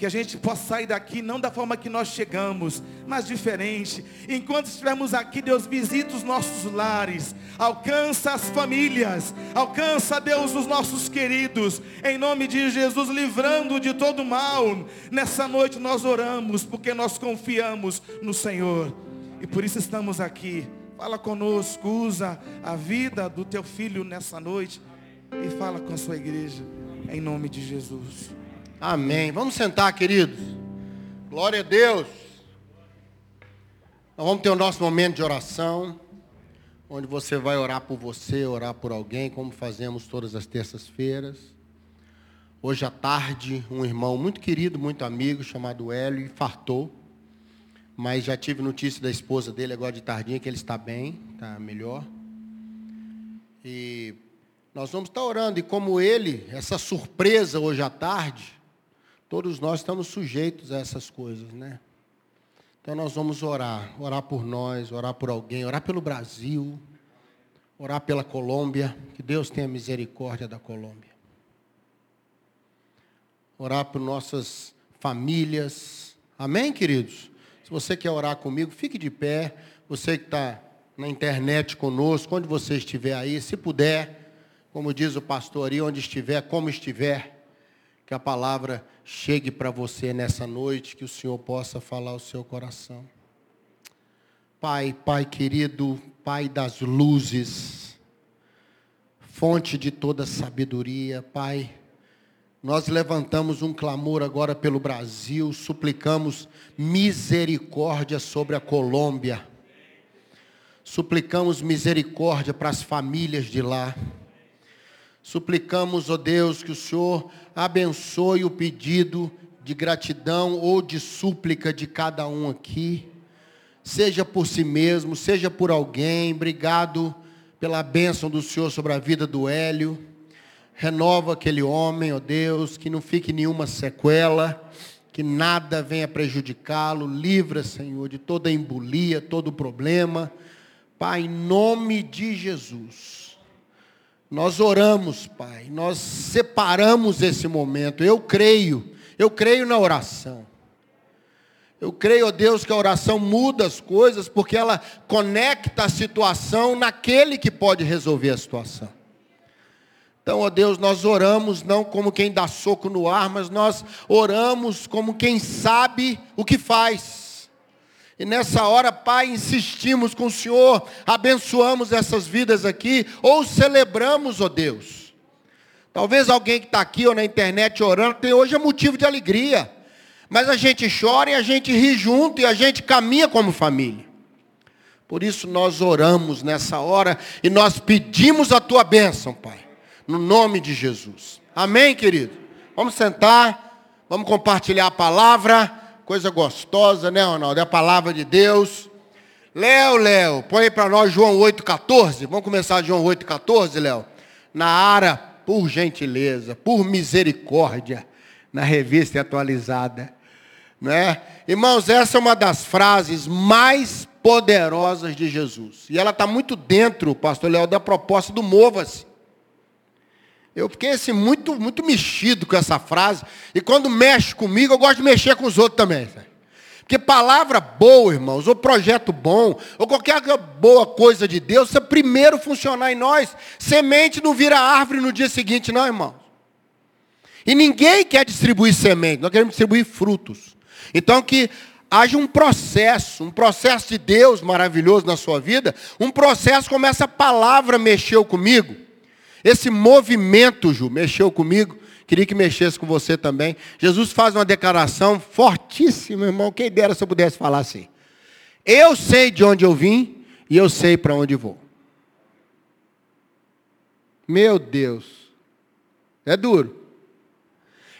que a gente possa sair daqui não da forma que nós chegamos, mas diferente. Enquanto estivermos aqui, Deus visita os nossos lares, alcança as famílias, alcança, Deus, os nossos queridos, em nome de Jesus, livrando de todo mal. Nessa noite nós oramos, porque nós confiamos no Senhor, e por isso estamos aqui. Fala conosco, usa a vida do teu filho nessa noite e fala com a sua igreja, em nome de Jesus. Amém. Vamos sentar, queridos. Glória a Deus. Nós vamos ter o nosso momento de oração, onde você vai orar por você, orar por alguém, como fazemos todas as terças-feiras. Hoje à tarde, um irmão muito querido, muito amigo, chamado Hélio, infartou. Mas já tive notícia da esposa dele agora de tardinha, que ele está bem, está melhor. E nós vamos estar orando. E como ele, essa surpresa hoje à tarde, Todos nós estamos sujeitos a essas coisas, né? Então nós vamos orar, orar por nós, orar por alguém, orar pelo Brasil, orar pela Colômbia, que Deus tenha misericórdia da Colômbia. Orar por nossas famílias. Amém, queridos? Se você quer orar comigo, fique de pé. Você que está na internet conosco, onde você estiver aí, se puder, como diz o pastor aí, onde estiver, como estiver que a palavra chegue para você nessa noite, que o Senhor possa falar o seu coração. Pai, Pai querido, Pai das luzes, fonte de toda sabedoria, Pai, nós levantamos um clamor agora pelo Brasil, suplicamos misericórdia sobre a Colômbia, suplicamos misericórdia para as famílias de lá. Suplicamos, ó Deus, que o Senhor abençoe o pedido de gratidão ou de súplica de cada um aqui, seja por si mesmo, seja por alguém. Obrigado pela bênção do Senhor sobre a vida do Hélio. Renova aquele homem, ó Deus, que não fique nenhuma sequela, que nada venha prejudicá-lo. Livra, Senhor, de toda embolia, todo problema. Pai, em nome de Jesus. Nós oramos, Pai, nós separamos esse momento. Eu creio, eu creio na oração. Eu creio, ó Deus, que a oração muda as coisas, porque ela conecta a situação naquele que pode resolver a situação. Então, ó Deus, nós oramos não como quem dá soco no ar, mas nós oramos como quem sabe o que faz. E nessa hora, Pai, insistimos com o Senhor, abençoamos essas vidas aqui, ou celebramos, ó oh Deus. Talvez alguém que está aqui ou na internet orando, tem hoje é motivo de alegria. Mas a gente chora e a gente ri junto e a gente caminha como família. Por isso nós oramos nessa hora e nós pedimos a tua bênção, Pai. No nome de Jesus. Amém, querido? Vamos sentar, vamos compartilhar a palavra coisa gostosa, né, Ronaldo? É a palavra de Deus. Léo, Léo, põe para nós João 8,14. Vamos começar João 8,14, Léo? Na área, por gentileza, por misericórdia, na revista atualizada. Né? Irmãos, essa é uma das frases mais poderosas de Jesus. E ela está muito dentro, pastor Léo, da proposta do Mova-se. Eu fiquei assim, muito, muito mexido com essa frase. E quando mexe comigo, eu gosto de mexer com os outros também. Porque palavra boa, irmãos, ou projeto bom, ou qualquer boa coisa de Deus, precisa primeiro funcionar em nós. Semente não vira árvore no dia seguinte, não, irmãos. E ninguém quer distribuir semente, nós queremos distribuir frutos. Então que haja um processo, um processo de Deus maravilhoso na sua vida, um processo como essa palavra mexeu comigo. Esse movimento, Ju, mexeu comigo. Queria que mexesse com você também. Jesus faz uma declaração fortíssima, irmão. Quem dera se eu pudesse falar assim. Eu sei de onde eu vim e eu sei para onde vou. Meu Deus. É duro.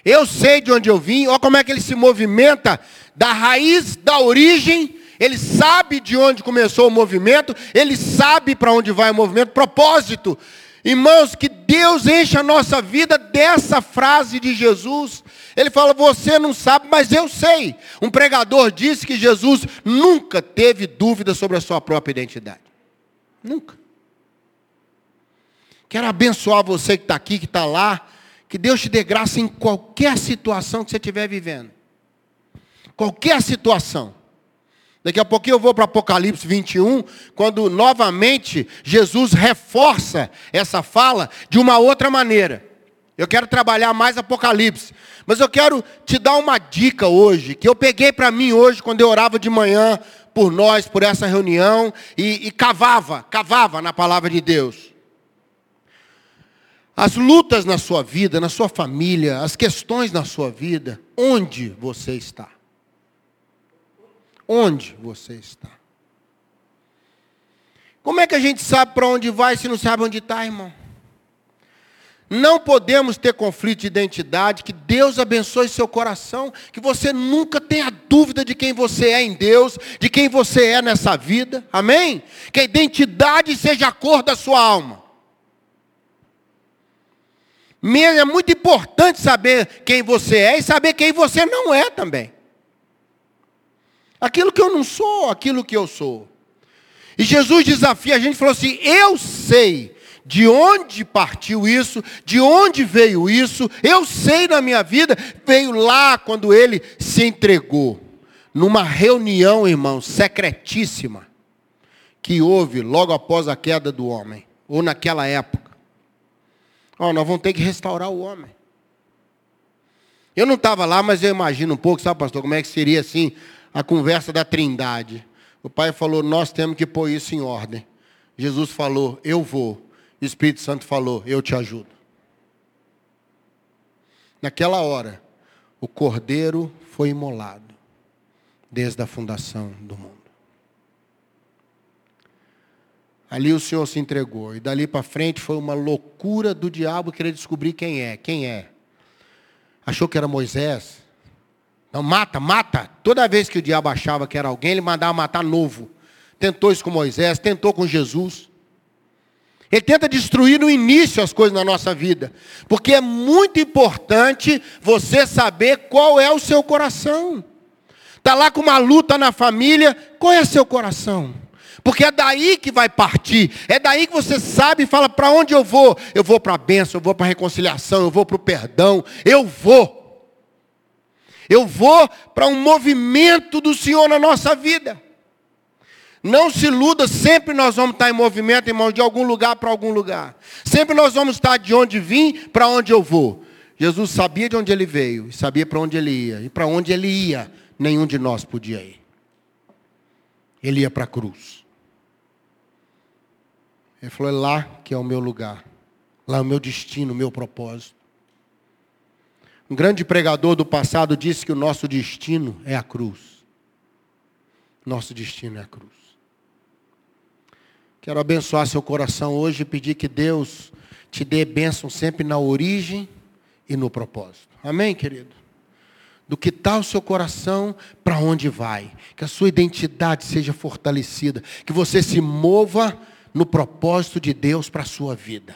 Eu sei de onde eu vim, olha como é que ele se movimenta da raiz, da origem. Ele sabe de onde começou o movimento, ele sabe para onde vai o movimento, propósito. Irmãos, que Deus enche a nossa vida dessa frase de Jesus. Ele fala: Você não sabe, mas eu sei. Um pregador disse que Jesus nunca teve dúvida sobre a sua própria identidade. Nunca. Quero abençoar você que está aqui, que está lá. Que Deus te dê graça em qualquer situação que você estiver vivendo. qualquer situação. Daqui a pouquinho eu vou para Apocalipse 21, quando novamente Jesus reforça essa fala de uma outra maneira. Eu quero trabalhar mais Apocalipse, mas eu quero te dar uma dica hoje, que eu peguei para mim hoje, quando eu orava de manhã por nós, por essa reunião, e, e cavava, cavava na palavra de Deus. As lutas na sua vida, na sua família, as questões na sua vida, onde você está? Onde você está? Como é que a gente sabe para onde vai se não sabe onde está, irmão? Não podemos ter conflito de identidade. Que Deus abençoe seu coração. Que você nunca tenha dúvida de quem você é em Deus, de quem você é nessa vida. Amém? Que a identidade seja a cor da sua alma. É muito importante saber quem você é e saber quem você não é também. Aquilo que eu não sou, aquilo que eu sou. E Jesus desafia a gente, falou assim: Eu sei de onde partiu isso, de onde veio isso, eu sei na minha vida, veio lá quando ele se entregou, numa reunião, irmão, secretíssima, que houve logo após a queda do homem, ou naquela época. Ó, oh, nós vamos ter que restaurar o homem. Eu não estava lá, mas eu imagino um pouco, sabe, pastor, como é que seria assim a conversa da trindade. O pai falou, nós temos que pôr isso em ordem. Jesus falou, eu vou. O Espírito Santo falou, eu te ajudo. Naquela hora, o cordeiro foi imolado, desde a fundação do mundo. Ali o Senhor se entregou. E dali para frente foi uma loucura do diabo querer descobrir quem é. Quem é? Achou que era Moisés? Não, mata, mata. Toda vez que o diabo achava que era alguém, ele mandava matar novo. Tentou isso com Moisés, tentou com Jesus. Ele tenta destruir no início as coisas na nossa vida. Porque é muito importante você saber qual é o seu coração. Está lá com uma luta na família, qual é o seu coração? Porque é daí que vai partir, é daí que você sabe e fala para onde eu vou. Eu vou para a bênção, eu vou para a reconciliação, eu vou para o perdão, eu vou. Eu vou para um movimento do Senhor na nossa vida. Não se iluda, sempre nós vamos estar em movimento, irmão, de algum lugar para algum lugar. Sempre nós vamos estar de onde vim para onde eu vou. Jesus sabia de onde ele veio sabia para onde ele ia. E para onde ele ia, nenhum de nós podia ir. Ele ia para a cruz. Ele falou: é lá que é o meu lugar. Lá é o meu destino, o meu propósito. Um grande pregador do passado disse que o nosso destino é a cruz. Nosso destino é a cruz. Quero abençoar seu coração hoje e pedir que Deus te dê bênção sempre na origem e no propósito. Amém, querido? Do que está o seu coração, para onde vai. Que a sua identidade seja fortalecida. Que você se mova no propósito de Deus para a sua vida.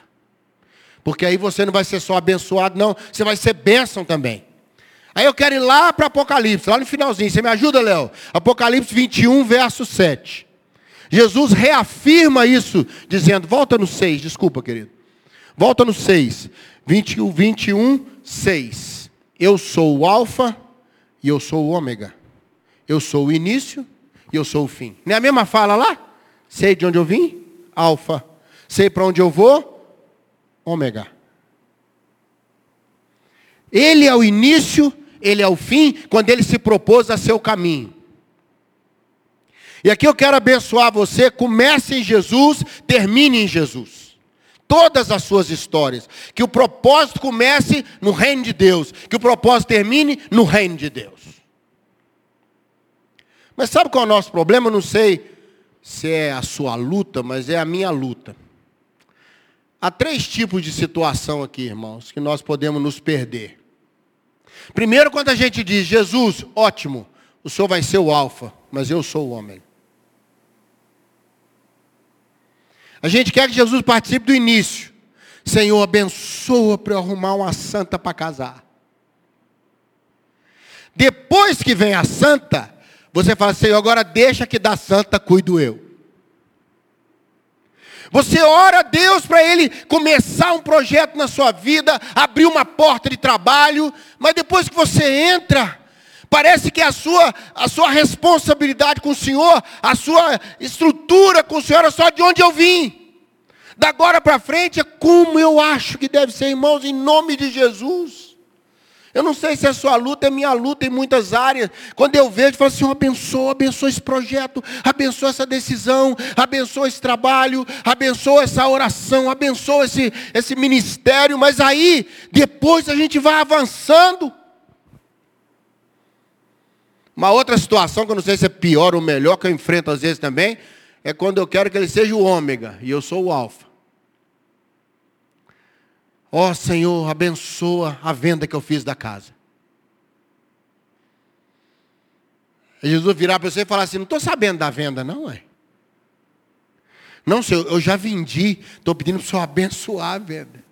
Porque aí você não vai ser só abençoado, não, você vai ser bênção também. Aí eu quero ir lá para Apocalipse, lá no finalzinho. Você me ajuda, Léo? Apocalipse 21, verso 7. Jesus reafirma isso, dizendo, volta no 6, desculpa, querido. Volta no 6. 21, 21, 6. Eu sou o alfa e eu sou o ômega. Eu sou o início e eu sou o fim. Não é a mesma fala lá? Sei de onde eu vim? Alfa. Sei para onde eu vou? Ômega. Ele é o início, ele é o fim, quando ele se propôs a seu caminho. E aqui eu quero abençoar você, comece em Jesus, termine em Jesus. Todas as suas histórias. Que o propósito comece no reino de Deus. Que o propósito termine no reino de Deus. Mas sabe qual é o nosso problema? Eu não sei se é a sua luta, mas é a minha luta. Há três tipos de situação aqui, irmãos, que nós podemos nos perder. Primeiro, quando a gente diz, Jesus, ótimo, o Senhor vai ser o alfa, mas eu sou o homem. A gente quer que Jesus participe do início. Senhor, abençoa para eu arrumar uma santa para casar. Depois que vem a santa, você fala, Senhor, agora deixa que da santa cuido eu. Você ora a Deus para Ele começar um projeto na sua vida, abrir uma porta de trabalho, mas depois que você entra, Parece que a sua, a sua responsabilidade com o Senhor, a sua estrutura com o Senhor é só de onde eu vim. Da agora para frente é como eu acho que deve ser, irmãos, em nome de Jesus. Eu não sei se é sua luta, é minha luta em muitas áreas. Quando eu vejo, eu falo assim, abençoa, abençoa esse projeto, abençoa essa decisão, abençoa esse trabalho, abençoa essa oração, abençoa esse, esse ministério. Mas aí, depois a gente vai avançando. Uma outra situação, que eu não sei se é pior ou melhor, que eu enfrento às vezes também, é quando eu quero que ele seja o ômega e eu sou o alfa. Ó oh, Senhor, abençoa a venda que eu fiz da casa. E Jesus virar para você e falar assim: não estou sabendo da venda, não, é? Não, Senhor, eu já vendi, estou pedindo para o Senhor abençoar a venda.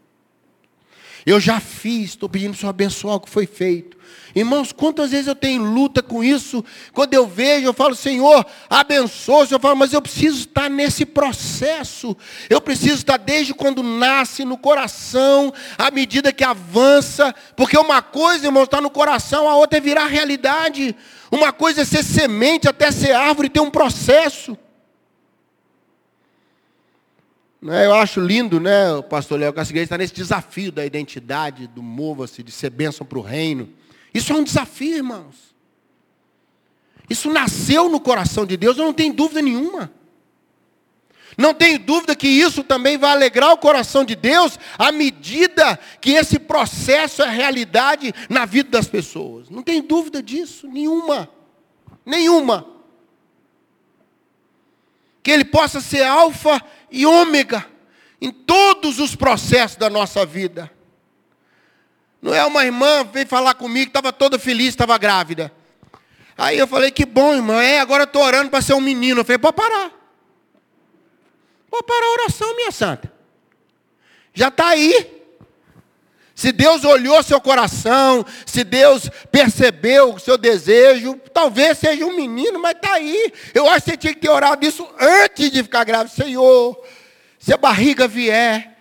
Eu já fiz, estou pedindo Senhor abençoar o que foi feito. Irmãos, quantas vezes eu tenho luta com isso? Quando eu vejo, eu falo, Senhor, abençoa. O Senhor fala, mas eu preciso estar nesse processo. Eu preciso estar desde quando nasce no coração, à medida que avança. Porque uma coisa, irmãos, está no coração, a outra é virar realidade. Uma coisa é ser semente até ser árvore, ter um processo. Né, eu acho lindo, né, o pastor Léo Casigueira está nesse desafio da identidade, do mova-se, de ser bênção para o reino. Isso é um desafio, irmãos. Isso nasceu no coração de Deus, eu não tenho dúvida nenhuma. Não tenho dúvida que isso também vai alegrar o coração de Deus à medida que esse processo é realidade na vida das pessoas. Não tenho dúvida disso, nenhuma. Nenhuma. Que ele possa ser alfa e ômega em todos os processos da nossa vida. Não é uma irmã veio falar comigo, estava toda feliz, estava grávida. Aí eu falei, que bom, irmã. É, agora estou orando para ser um menino. Eu falei, pode parar. Pode parar a oração, minha santa. Já está aí. Se Deus olhou seu coração, se Deus percebeu o seu desejo, talvez seja um menino, mas está aí. Eu acho que você tinha que ter orado isso antes de ficar grávida. Senhor, se a barriga vier,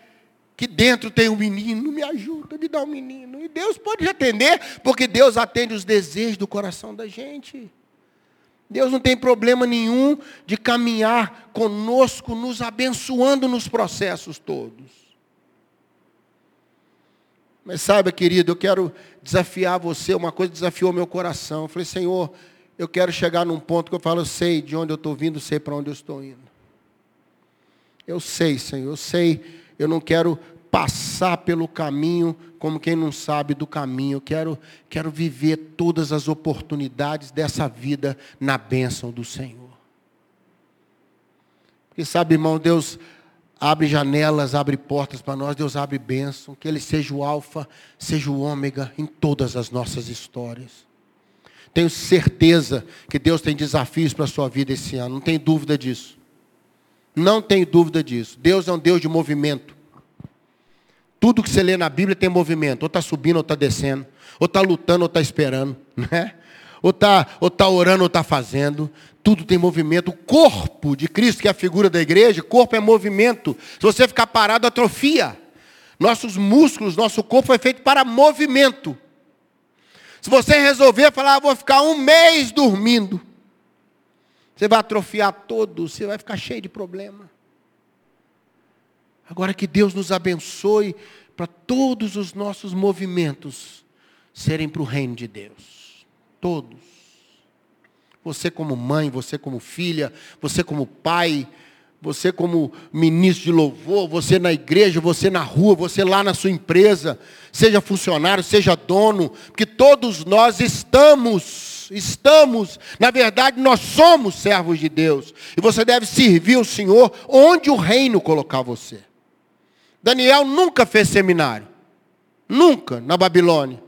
que dentro tem um menino, me ajuda, me dá um menino. E Deus pode atender, porque Deus atende os desejos do coração da gente. Deus não tem problema nenhum de caminhar conosco, nos abençoando nos processos todos. Mas saiba, querido, eu quero desafiar você, uma coisa desafiou meu coração. Eu falei, Senhor, eu quero chegar num ponto que eu falo, eu sei de onde eu estou vindo, sei para onde eu estou indo. Eu sei, Senhor, eu sei eu não quero passar pelo caminho como quem não sabe do caminho. Eu quero, quero viver todas as oportunidades dessa vida na bênção do Senhor. Porque sabe, irmão, Deus abre janelas, abre portas para nós, Deus abre bênção, que Ele seja o alfa, seja o ômega em todas as nossas histórias. Tenho certeza que Deus tem desafios para a sua vida esse ano, não tem dúvida disso. Não tem dúvida disso. Deus é um Deus de movimento. Tudo que você lê na Bíblia tem movimento. Ou está subindo ou está descendo. Ou está lutando ou está esperando. Né? Ou está ou tá orando ou está fazendo. Tudo tem movimento. O corpo de Cristo, que é a figura da igreja, corpo é movimento. Se você ficar parado, atrofia. Nossos músculos, nosso corpo foi feito para movimento. Se você resolver falar, ah, vou ficar um mês dormindo, você vai atrofiar todo, você vai ficar cheio de problema. Agora que Deus nos abençoe para todos os nossos movimentos serem para o reino de Deus. Todos. Você como mãe, você como filha, você como pai, você como ministro de louvor, você na igreja, você na rua, você lá na sua empresa, seja funcionário, seja dono, porque todos nós estamos estamos, na verdade, nós somos servos de Deus. E você deve servir o Senhor onde o reino colocar você. Daniel nunca fez seminário. Nunca na Babilônia.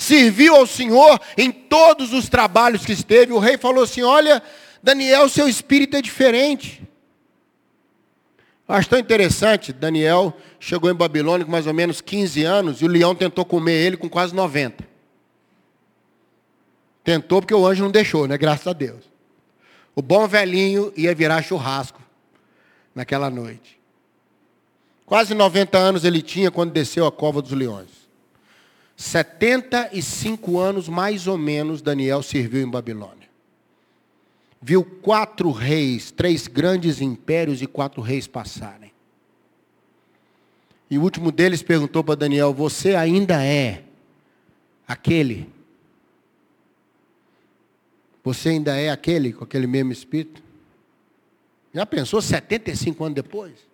Serviu ao Senhor em todos os trabalhos que esteve. O rei falou assim: Olha, Daniel, seu espírito é diferente. Acho tão interessante. Daniel chegou em Babilônia com mais ou menos 15 anos e o leão tentou comer ele com quase 90. Tentou porque o anjo não deixou, né? Graças a Deus. O bom velhinho ia virar churrasco naquela noite. Quase 90 anos ele tinha quando desceu a cova dos leões. 75 anos, mais ou menos, Daniel serviu em Babilônia. Viu quatro reis, três grandes impérios e quatro reis passarem. E o último deles perguntou para Daniel: Você ainda é aquele? Você ainda é aquele com aquele mesmo espírito? Já pensou 75 anos depois?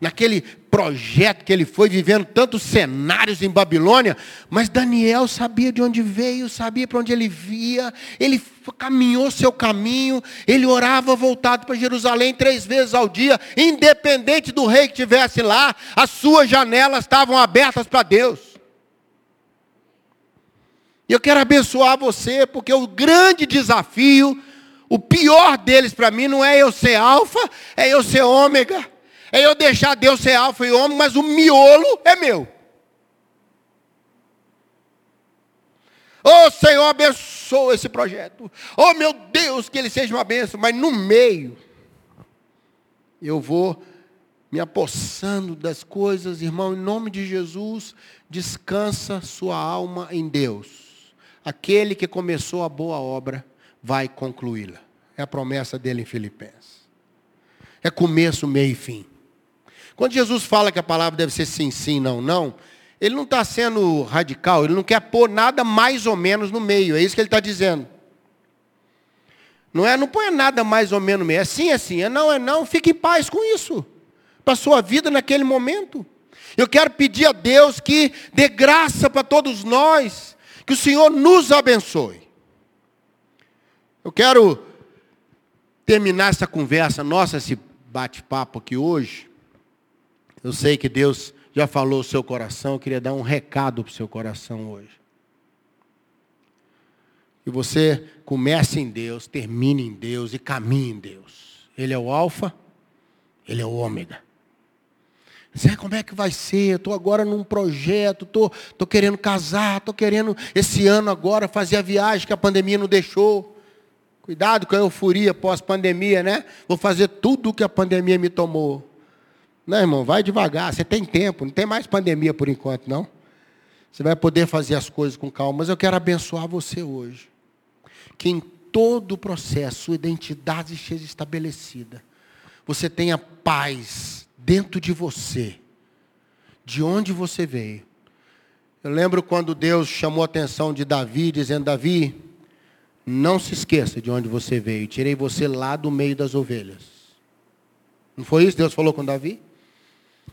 Naquele projeto que ele foi vivendo tantos cenários em Babilônia, mas Daniel sabia de onde veio, sabia para onde ele via, ele caminhou seu caminho, ele orava voltado para Jerusalém três vezes ao dia, independente do rei que estivesse lá, as suas janelas estavam abertas para Deus. E eu quero abençoar você, porque o grande desafio, o pior deles para mim não é eu ser alfa, é eu ser ômega. É eu deixar Deus ser alfa e homem, mas o miolo é meu. Oh Senhor, abençoa esse projeto. Oh meu Deus, que ele seja uma bênção. Mas no meio, eu vou me apossando das coisas, irmão, em nome de Jesus, descansa sua alma em Deus. Aquele que começou a boa obra vai concluí-la. É a promessa dele em Filipenses. É começo, meio e fim. Quando Jesus fala que a palavra deve ser sim, sim, não, não, ele não está sendo radical, ele não quer pôr nada mais ou menos no meio, é isso que ele está dizendo. Não é, não põe nada mais ou menos no meio, é sim, é sim, é não, é não, fique em paz com isso, para a sua vida naquele momento. Eu quero pedir a Deus que dê graça para todos nós, que o Senhor nos abençoe. Eu quero terminar essa conversa, nossa, esse bate-papo aqui hoje, eu sei que Deus já falou o seu coração, eu queria dar um recado para o seu coração hoje. Que você comece em Deus, termine em Deus e caminhe em Deus. Ele é o alfa, ele é o ômega. Zé, como é que vai ser? Estou agora num projeto, estou tô, tô querendo casar, estou querendo esse ano agora fazer a viagem que a pandemia não deixou. Cuidado com a euforia pós-pandemia, né? Vou fazer tudo o que a pandemia me tomou. Não, irmão, vai devagar, você tem tempo, não tem mais pandemia por enquanto, não. Você vai poder fazer as coisas com calma, mas eu quero abençoar você hoje. Que em todo o processo, sua identidade seja estabelecida. Você tenha paz dentro de você, de onde você veio. Eu lembro quando Deus chamou a atenção de Davi, dizendo: Davi, não se esqueça de onde você veio. Tirei você lá do meio das ovelhas. Não foi isso que Deus falou com Davi?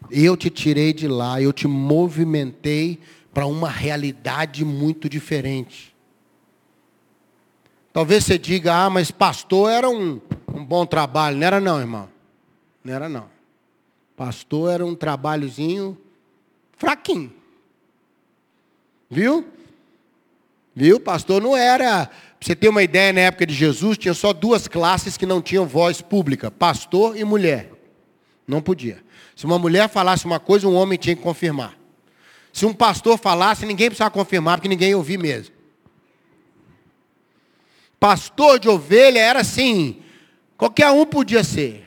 Eu te tirei de lá, eu te movimentei para uma realidade muito diferente. Talvez você diga, ah, mas pastor era um, um bom trabalho. Não era não, irmão. Não era não. Pastor era um trabalhozinho fraquinho. Viu? Viu? Pastor não era. Para você ter uma ideia, na época de Jesus, tinha só duas classes que não tinham voz pública: pastor e mulher. Não podia. Se uma mulher falasse uma coisa, um homem tinha que confirmar. Se um pastor falasse, ninguém precisava confirmar, porque ninguém ouvia mesmo. Pastor de ovelha era assim, qualquer um podia ser.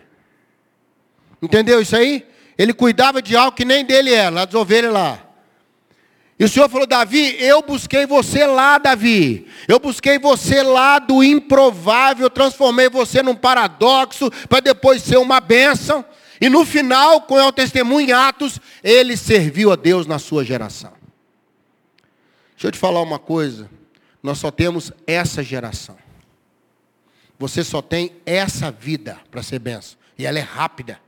Entendeu isso aí? Ele cuidava de algo que nem dele era, lá das ovelhas lá. E o Senhor falou, Davi, eu busquei você lá, Davi. Eu busquei você lá do improvável, transformei você num paradoxo, para depois ser uma bênção. E no final, com o testemunho em Atos, ele serviu a Deus na sua geração. Deixa eu te falar uma coisa. Nós só temos essa geração. Você só tem essa vida para ser benção. E ela é rápida.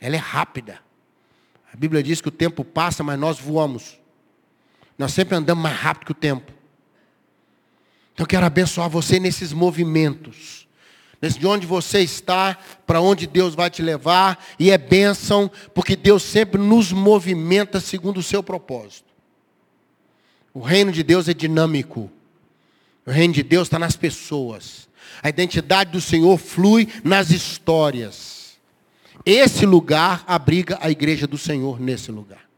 Ela é rápida. A Bíblia diz que o tempo passa, mas nós voamos. Nós sempre andamos mais rápido que o tempo. Então eu quero abençoar você nesses movimentos de onde você está, para onde Deus vai te levar, e é bênção, porque Deus sempre nos movimenta segundo o seu propósito. O reino de Deus é dinâmico. O reino de Deus está nas pessoas. A identidade do Senhor flui nas histórias. Esse lugar abriga a igreja do Senhor nesse lugar.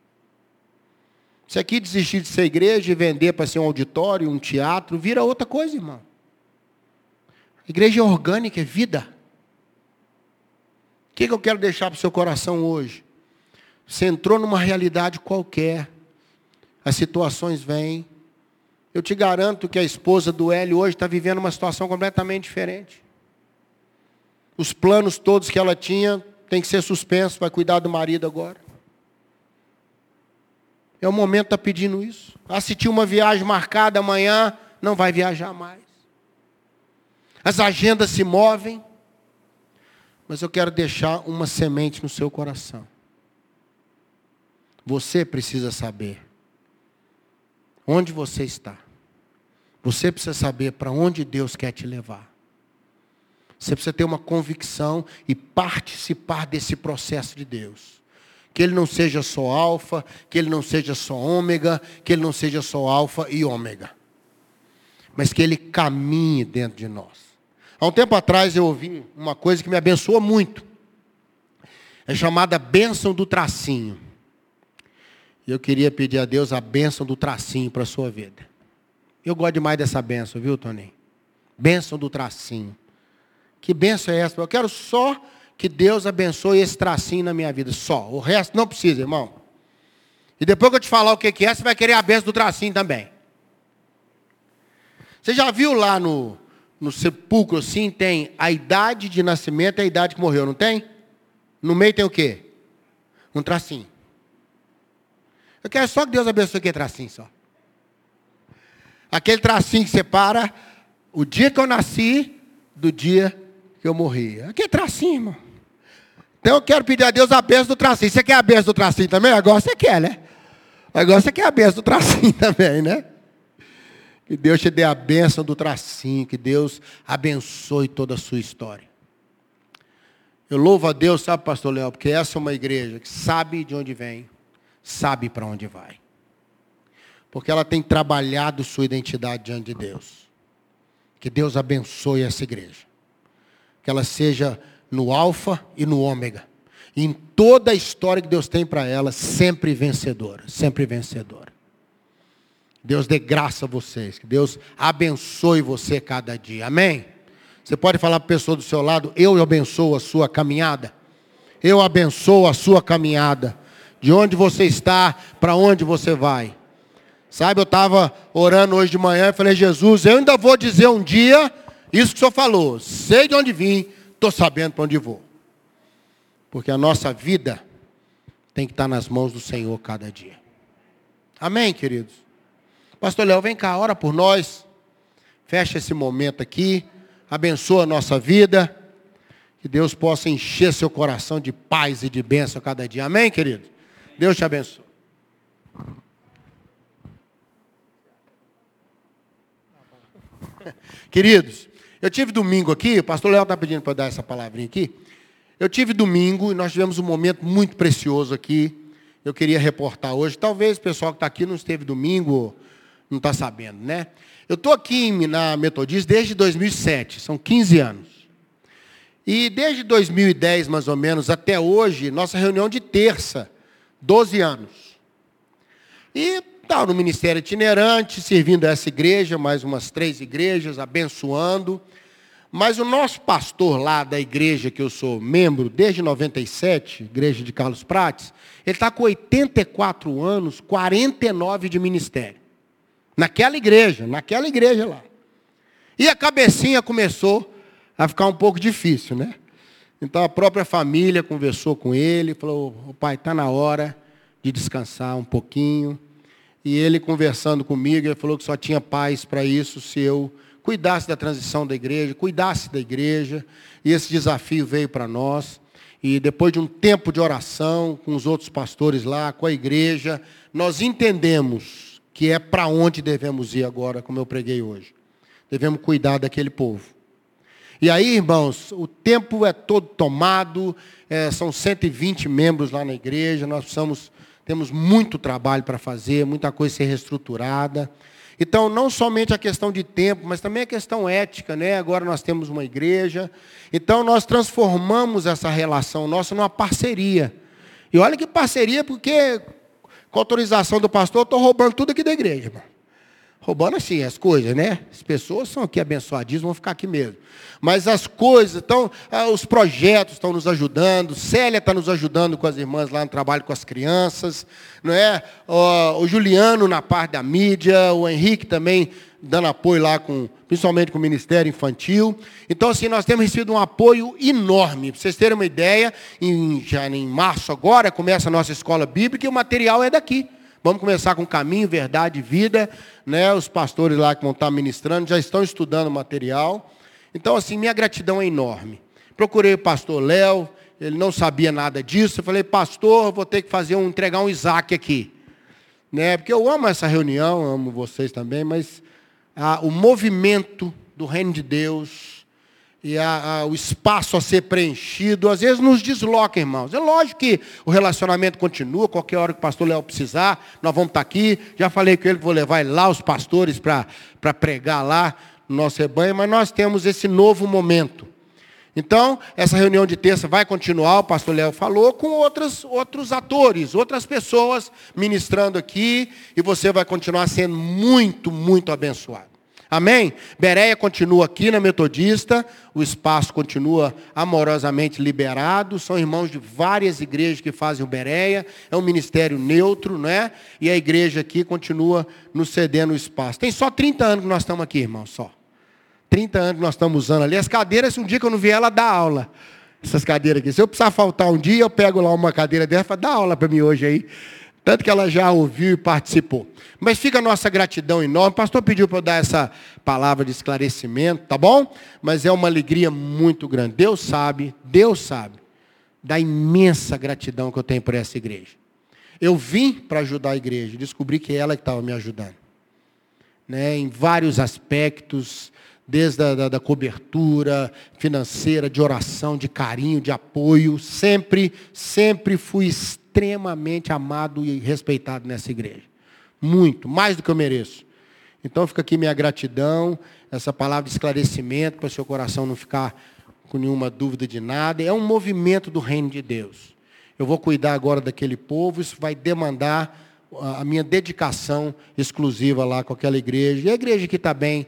Se aqui desistir de ser igreja e vender para ser um auditório, um teatro, vira outra coisa, irmão. Igreja orgânica, é vida. O que, que eu quero deixar para o seu coração hoje? Você entrou numa realidade qualquer. as situações vêm. Eu te garanto que a esposa do Hélio hoje está vivendo uma situação completamente diferente. Os planos todos que ela tinha têm que ser suspensos, vai cuidar do marido agora. É o momento de estar tá pedindo isso. Assistir uma viagem marcada amanhã, não vai viajar mais. As agendas se movem. Mas eu quero deixar uma semente no seu coração. Você precisa saber onde você está. Você precisa saber para onde Deus quer te levar. Você precisa ter uma convicção e participar desse processo de Deus. Que ele não seja só alfa, que ele não seja só ômega, que ele não seja só alfa e ômega. Mas que ele caminhe dentro de nós. Há um tempo atrás eu ouvi uma coisa que me abençoa muito. É chamada bênção do tracinho. E eu queria pedir a Deus a bênção do tracinho para a sua vida. Eu gosto demais dessa bênção, viu, Tony? Bênção do tracinho. Que bênção é essa? Eu quero só que Deus abençoe esse tracinho na minha vida. Só. O resto não precisa, irmão. E depois que eu te falar o que é, você vai querer a bênção do tracinho também. Você já viu lá no, no sepulcro assim, tem a idade de nascimento e a idade que morreu, não tem? No meio tem o quê? Um tracinho. Eu quero só que Deus abençoe aquele tracinho só. Aquele tracinho que separa o dia que eu nasci do dia que eu morri. Aquele tracinho, irmão. Então eu quero pedir a Deus a benção do tracinho. Você quer a benção do tracinho também? Agora você quer, né? Agora você quer a benção do tracinho também, né? Que Deus te dê a bênção do tracinho, que Deus abençoe toda a sua história. Eu louvo a Deus, sabe, pastor Leão, porque essa é uma igreja que sabe de onde vem, sabe para onde vai. Porque ela tem trabalhado sua identidade diante de Deus. Que Deus abençoe essa igreja. Que ela seja no alfa e no ômega. Em toda a história que Deus tem para ela, sempre vencedora, sempre vencedora. Deus dê graça a vocês. Que Deus abençoe você cada dia. Amém? Você pode falar para a pessoa do seu lado, eu abençoo a sua caminhada. Eu abençoo a sua caminhada. De onde você está, para onde você vai. Sabe, eu estava orando hoje de manhã e falei, Jesus, eu ainda vou dizer um dia isso que o senhor falou. Sei de onde vim, estou sabendo para onde vou. Porque a nossa vida tem que estar nas mãos do Senhor cada dia. Amém, queridos? Pastor Léo, vem cá, ora por nós. Fecha esse momento aqui. Abençoa a nossa vida. Que Deus possa encher seu coração de paz e de bênção cada dia. Amém, querido? Deus te abençoe. Queridos, eu tive domingo aqui, o pastor Léo está pedindo para dar essa palavrinha aqui. Eu tive domingo e nós tivemos um momento muito precioso aqui. Eu queria reportar hoje. Talvez o pessoal que está aqui não esteve domingo, não está sabendo, né? Eu estou aqui na Metodista desde 2007, são 15 anos. E desde 2010, mais ou menos, até hoje, nossa reunião de terça, 12 anos. E estava no ministério itinerante, servindo essa igreja, mais umas três igrejas, abençoando. Mas o nosso pastor lá da igreja que eu sou membro, desde 97, igreja de Carlos Prates, ele está com 84 anos, 49 de ministério. Naquela igreja, naquela igreja lá. E a cabecinha começou a ficar um pouco difícil, né? Então a própria família conversou com ele, falou, o pai, está na hora de descansar um pouquinho. E ele conversando comigo, ele falou que só tinha paz para isso se eu cuidasse da transição da igreja, cuidasse da igreja. E esse desafio veio para nós. E depois de um tempo de oração com os outros pastores lá, com a igreja, nós entendemos que é para onde devemos ir agora, como eu preguei hoje. Devemos cuidar daquele povo. E aí, irmãos, o tempo é todo tomado, é, são 120 membros lá na igreja, nós precisamos, temos muito trabalho para fazer, muita coisa ser reestruturada. Então, não somente a questão de tempo, mas também a questão ética, né? Agora nós temos uma igreja. Então, nós transformamos essa relação nossa numa parceria. E olha que parceria, porque com autorização do pastor, eu estou roubando tudo aqui da igreja, irmão. Roubando assim as coisas, né? As pessoas são aqui abençoadíssimas, vão ficar aqui mesmo. Mas as coisas, então, os projetos estão nos ajudando, Célia está nos ajudando com as irmãs lá no trabalho com as crianças, não é? O Juliano na parte da mídia, o Henrique também dando apoio lá, com, principalmente com o Ministério Infantil. Então, assim, nós temos recebido um apoio enorme. Para vocês terem uma ideia, em, já em março agora, começa a nossa escola bíblica e o material é daqui. Vamos começar com caminho, verdade vida. Né? Os pastores lá que vão estar ministrando já estão estudando o material. Então, assim, minha gratidão é enorme. Procurei o pastor Léo, ele não sabia nada disso. Eu falei, pastor, vou ter que fazer um, entregar um Isaac aqui. Né? Porque eu amo essa reunião, amo vocês também, mas ah, o movimento do reino de Deus, e a, a, o espaço a ser preenchido, às vezes nos desloca, irmãos. É lógico que o relacionamento continua, qualquer hora que o pastor Léo precisar, nós vamos estar aqui. Já falei com ele que vou levar lá os pastores para pregar lá no nosso rebanho, mas nós temos esse novo momento. Então, essa reunião de terça vai continuar, o pastor Léo falou, com outros atores, outras pessoas ministrando aqui, e você vai continuar sendo muito, muito abençoado. Amém? Bereia continua aqui na Metodista, o espaço continua amorosamente liberado, são irmãos de várias igrejas que fazem o Bereia, é um ministério neutro, né? E a igreja aqui continua nos cedendo o espaço. Tem só 30 anos que nós estamos aqui, irmão, só. 30 anos que nós estamos usando ali. As cadeiras, um dia que eu não vier, ela dá aula. Essas cadeiras aqui. Se eu precisar faltar um dia, eu pego lá uma cadeira dessa e falo, dá aula para mim hoje aí. Tanto que ela já ouviu e participou. Mas fica a nossa gratidão enorme. O pastor pediu para eu dar essa palavra de esclarecimento, tá bom? Mas é uma alegria muito grande. Deus sabe, Deus sabe da imensa gratidão que eu tenho por essa igreja. Eu vim para ajudar a igreja, descobri que é ela que estava me ajudando. Né, em vários aspectos, desde a da, da cobertura financeira, de oração, de carinho, de apoio. Sempre, sempre fui amado e respeitado nessa igreja. Muito, mais do que eu mereço. Então fica aqui minha gratidão, essa palavra de esclarecimento, para o seu coração não ficar com nenhuma dúvida de nada. É um movimento do reino de Deus. Eu vou cuidar agora daquele povo, isso vai demandar a minha dedicação exclusiva lá com aquela igreja. E a igreja que está bem,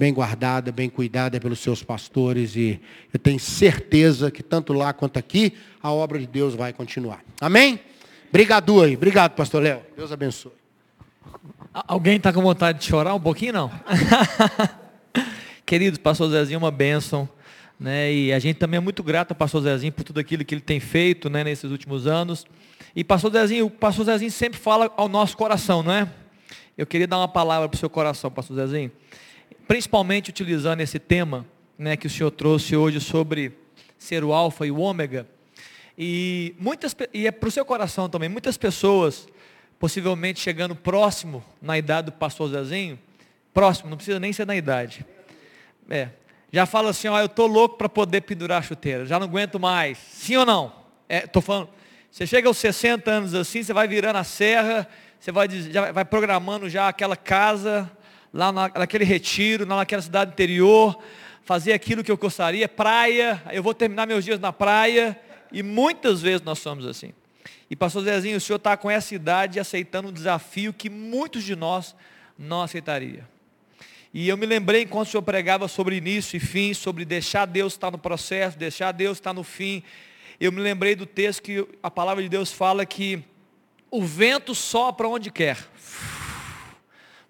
bem guardada, bem cuidada pelos seus pastores. E eu tenho certeza que tanto lá quanto aqui, a obra de Deus vai continuar. Amém? Obrigado aí. Obrigado, pastor Léo. Deus abençoe. Alguém está com vontade de chorar um pouquinho, não? Queridos, pastor Zezinho uma bênção. Né? E a gente também é muito grato ao pastor Zezinho por tudo aquilo que ele tem feito né, nesses últimos anos. E pastor Zezinho, o pastor Zezinho sempre fala ao nosso coração, não é? Eu queria dar uma palavra para o seu coração, pastor Zezinho. Principalmente utilizando esse tema né, que o senhor trouxe hoje sobre ser o alfa e o ômega. E, muitas, e é para o seu coração também, muitas pessoas possivelmente chegando próximo na idade do pastor Zezinho, próximo, não precisa nem ser na idade. É, já fala assim, ó, eu tô louco para poder pendurar a chuteira, já não aguento mais. Sim ou não? É, tô falando, você chega aos 60 anos assim, você vai virando a serra, você vai, já vai programando já aquela casa, lá na, naquele retiro, naquela cidade interior, fazer aquilo que eu gostaria, praia, eu vou terminar meus dias na praia, e muitas vezes nós somos assim. E pastor Zezinho, o senhor está com essa idade aceitando um desafio que muitos de nós não aceitaria. E eu me lembrei enquanto o senhor pregava sobre início e fim, sobre deixar Deus estar no processo, deixar Deus estar no fim. Eu me lembrei do texto que a palavra de Deus fala que o vento sopra onde quer.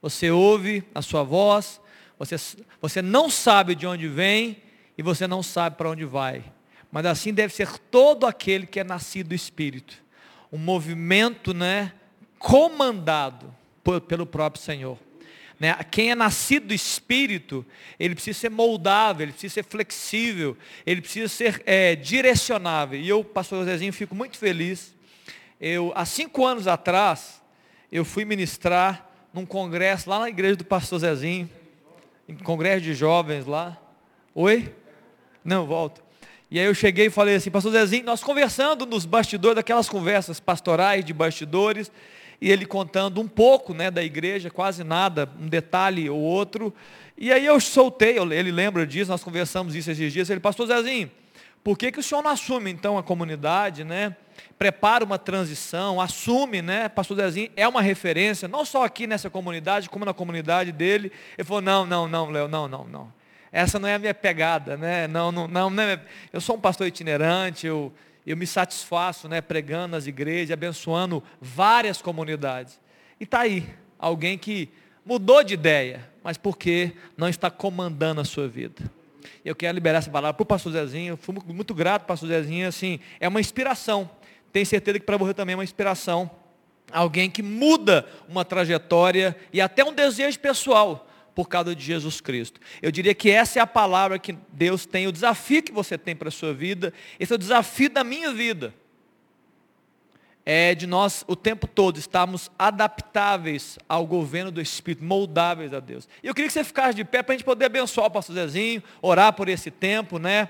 Você ouve a sua voz, você, você não sabe de onde vem e você não sabe para onde vai. Mas assim deve ser todo aquele que é nascido do Espírito um movimento né, comandado por, pelo próprio Senhor. Né? Quem é nascido do Espírito, ele precisa ser moldável, ele precisa ser flexível, ele precisa ser é, direcionável. E eu, pastor Zezinho, fico muito feliz. Eu, há cinco anos atrás, eu fui ministrar num congresso lá na igreja do pastor Zezinho, em congresso de jovens lá. Oi? Não, volto. E aí eu cheguei e falei assim, pastor Zezinho, nós conversando nos bastidores, daquelas conversas pastorais de bastidores, e ele contando um pouco né, da igreja, quase nada, um detalhe ou outro. E aí eu soltei, ele lembra disso, nós conversamos isso esses dias, ele, pastor Zezinho, Por que, que o senhor não assume então a comunidade, né? Prepara uma transição, assume, né? Pastor Zezinho é uma referência, não só aqui nessa comunidade, como na comunidade dele. Ele falou: não, não, não, Léo, não, não, não. Essa não é a minha pegada, né? Não, não, não, não é... Eu sou um pastor itinerante, eu, eu me satisfaço, né? Pregando nas igrejas, abençoando várias comunidades. E está aí, alguém que mudou de ideia, mas porque não está comandando a sua vida. Eu quero liberar essa palavra para o pastor Zezinho. Eu fui muito grato, pastor Zezinho. Assim, é uma inspiração. Tenho certeza que para você também é uma inspiração. Alguém que muda uma trajetória e até um desejo pessoal por causa de Jesus Cristo. Eu diria que essa é a palavra que Deus tem, o desafio que você tem para a sua vida. Esse é o desafio da minha vida é de nós o tempo todo estarmos adaptáveis ao governo do Espírito, moldáveis a Deus. E eu queria que você ficasse de pé para a gente poder abençoar o pastor Zezinho, orar por esse tempo, né?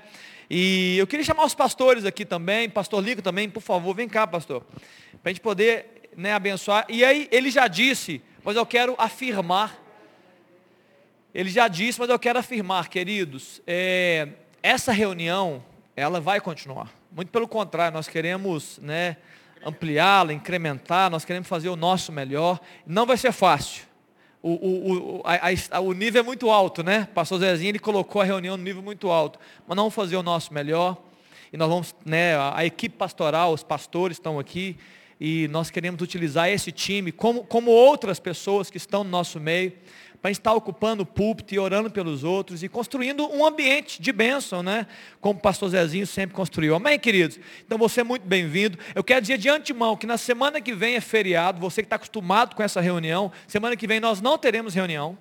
E eu queria chamar os pastores aqui também, pastor Lico também, por favor, vem cá, pastor, para a gente poder né, abençoar. E aí ele já disse, mas eu quero afirmar. Ele já disse, mas eu quero afirmar, queridos, é, essa reunião, ela vai continuar. Muito pelo contrário, nós queremos, né? ampliá-la, incrementar, nós queremos fazer o nosso melhor. Não vai ser fácil. O, o, o, a, a, o nível é muito alto, né? Pastor Zezinho, ele colocou a reunião no nível muito alto. Mas nós vamos fazer o nosso melhor. E nós vamos, né, a, a equipe pastoral, os pastores estão aqui. E nós queremos utilizar esse time, como, como outras pessoas que estão no nosso meio, para estar ocupando o púlpito e orando pelos outros e construindo um ambiente de bênção, né? Como o pastor Zezinho sempre construiu. Amém, queridos? Então você é muito bem-vindo. Eu quero dizer de antemão que na semana que vem é feriado, você que está acostumado com essa reunião, semana que vem nós não teremos reunião,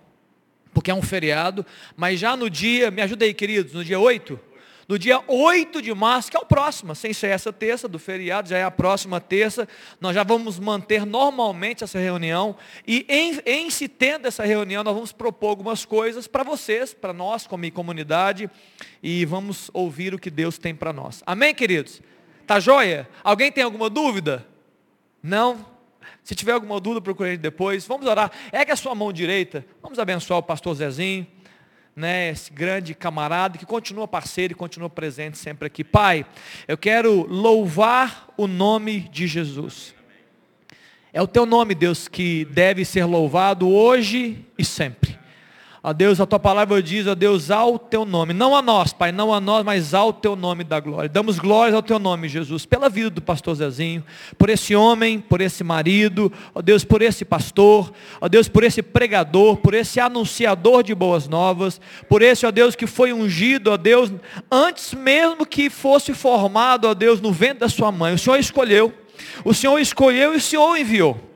porque é um feriado, mas já no dia, me ajuda aí, queridos, no dia 8, no dia 8 de março, que é o próximo, sem ser essa terça do feriado, já é a próxima terça, nós já vamos manter normalmente essa reunião, e em, em se tendo essa reunião, nós vamos propor algumas coisas para vocês, para nós como comunidade, e vamos ouvir o que Deus tem para nós. Amém, queridos? Tá joia? Alguém tem alguma dúvida? Não? Se tiver alguma dúvida, procure depois. Vamos orar. É que a sua mão direita. Vamos abençoar o pastor Zezinho né, esse grande camarada que continua parceiro e continua presente sempre aqui. Pai, eu quero louvar o nome de Jesus. É o teu nome, Deus, que deve ser louvado hoje e sempre. Ó Deus, a tua palavra diz, ó Deus, ao teu nome, não a nós, Pai, não a nós, mas ao teu nome da glória. Damos glórias ao teu nome, Jesus, pela vida do pastor Zezinho, por esse homem, por esse marido, ó Deus, por esse pastor, ó Deus, por esse pregador, por esse anunciador de boas novas, por esse, ó Deus, que foi ungido, ó Deus, antes mesmo que fosse formado, ó Deus, no ventre da sua mãe. O Senhor escolheu, o Senhor escolheu e o Senhor enviou.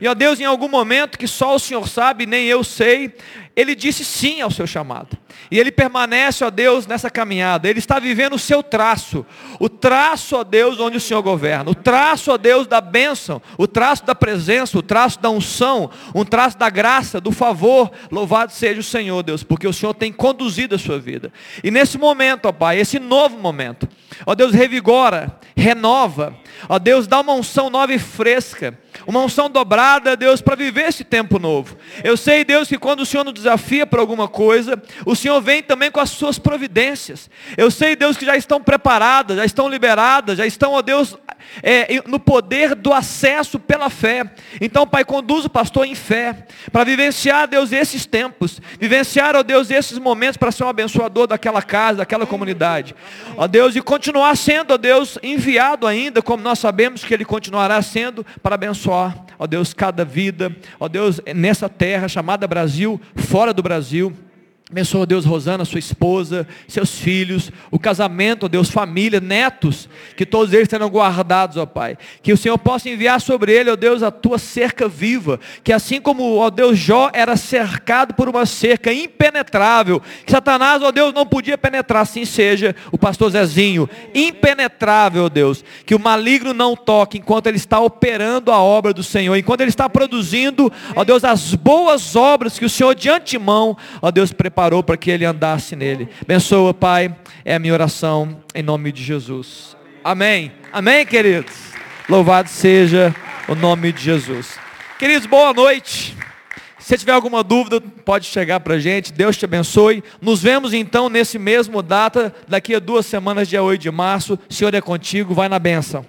E ó Deus, em algum momento que só o Senhor sabe, nem eu sei, ele disse sim ao seu chamado. E ele permanece, ó Deus, nessa caminhada. Ele está vivendo o seu traço. O traço, ó Deus, onde o Senhor governa. O traço, ó Deus, da bênção. O traço da presença. O traço da unção. Um traço da graça, do favor. Louvado seja o Senhor, Deus, porque o Senhor tem conduzido a sua vida. E nesse momento, ó Pai, esse novo momento, ó Deus, revigora, renova. Ó Deus, dá uma unção nova e fresca. Uma unção dobrada, Deus, para viver esse tempo novo. Eu sei, Deus, que quando o Senhor nos desafia para alguma coisa, o Senhor vem também com as suas providências. Eu sei, Deus, que já estão preparadas, já estão liberadas, já estão, ó Deus, é, no poder do acesso pela fé. Então, Pai, conduz o pastor em fé, para vivenciar, Deus, esses tempos, vivenciar, ó Deus, esses momentos para ser um abençoador daquela casa, daquela comunidade. Ó Deus, e continuar sendo, ó Deus, enviado ainda, como nós sabemos que Ele continuará sendo, para abençoar, ó Deus, cada vida, ó Deus, nessa terra chamada Brasil, fora do Brasil. Abençoa, Deus, Rosana, sua esposa, seus filhos, o casamento, ó Deus, família, netos, que todos eles serão guardados, ó Pai. Que o Senhor possa enviar sobre ele, ó Deus, a tua cerca viva. Que assim como, ó Deus, Jó era cercado por uma cerca impenetrável, que Satanás, ó Deus, não podia penetrar, assim seja o pastor Zezinho, impenetrável, ó Deus. Que o maligno não toque enquanto ele está operando a obra do Senhor, enquanto ele está produzindo, ó Deus, as boas obras que o Senhor de antemão, ó Deus, preparou preparou para que ele andasse nele. Abençoa, Pai, é a minha oração em nome de Jesus. Amém. Amém, queridos. Louvado seja o nome de Jesus. Queridos, boa noite. Se tiver alguma dúvida, pode chegar para a gente. Deus te abençoe. Nos vemos então nesse mesmo data, daqui a duas semanas, dia 8 de março. Senhor é contigo, vai na benção.